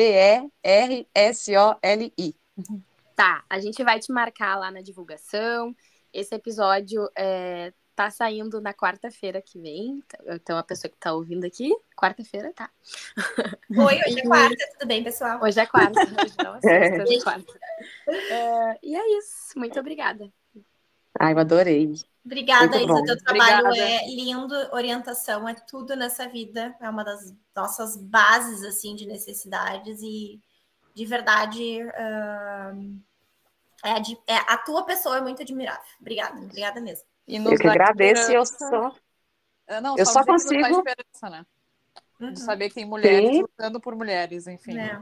Tá, a gente vai te marcar lá na divulgação. Esse episódio é, tá saindo na quarta-feira que vem. Então, a pessoa que tá ouvindo aqui, quarta-feira tá. Oi, hoje é quarta, tudo bem, pessoal? Hoje é quarta, hoje não é sexta, hoje é quarta. É, e é isso, muito obrigada. Ai, eu adorei. Obrigada, Muito Isa. Teu trabalho Obrigada. é lindo, orientação é tudo nessa vida. É uma das nossas bases, assim, de necessidades e de verdade. ahn, é é- a tua pessoa é muito admirável. Obrigada, obrigada mesmo. E nos Eu que agradeço e eu só. Ah, Não, eu só, consigo- esperança, né? Uhum. De saber que tem mulheres Sim. lutando por mulheres, enfim. É.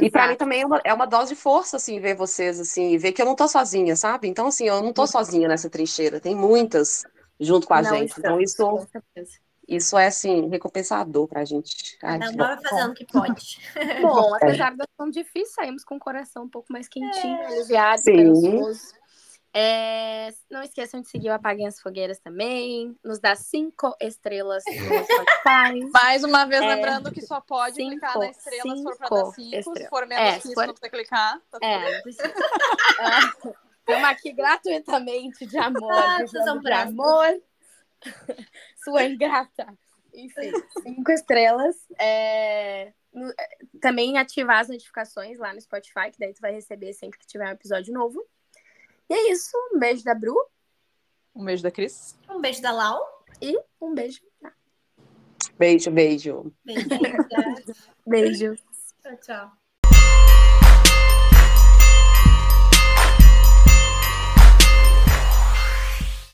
E para mim também é uma, é uma dose de força, assim, ver vocês, assim, ver que eu não tô sozinha, sabe? Então, assim, eu não tô sozinha nessa trincheira. Tem muitas junto com a Não gente. Então, estamos, isso, com certeza. Isso é, assim, recompensador pra gente. Ai, Cada vai fazendo o que pode. Bom, apesar da tão difícil, saímos com o coração um pouco mais quentinho, aliviado, Sim. esperançoso. É, não esqueçam de seguir o Apaguem as Fogueiras também. Nos dá cinco estrelas no Spotify. Mais uma vez, É. lembrando que só pode Cinco, clicar na estrela se for pra dar cinco. Se estrelas. for menos É, que se isso, for- não precisa clicar. Tá tudo É, não precisa. Estamos aqui gratuitamente de amor. Ah, de amor. Sua ingrata. Enfim, cinco estrelas. É, no- é, também ativar as notificações lá no Spotify, que daí tu vai receber sempre que tiver um episódio novo. E é isso. Um beijo da Bru Um beijo da Cris. Um beijo da Lau. e um beijo. Beijo, beijo. Beijo. Beijo. tchau, tchau.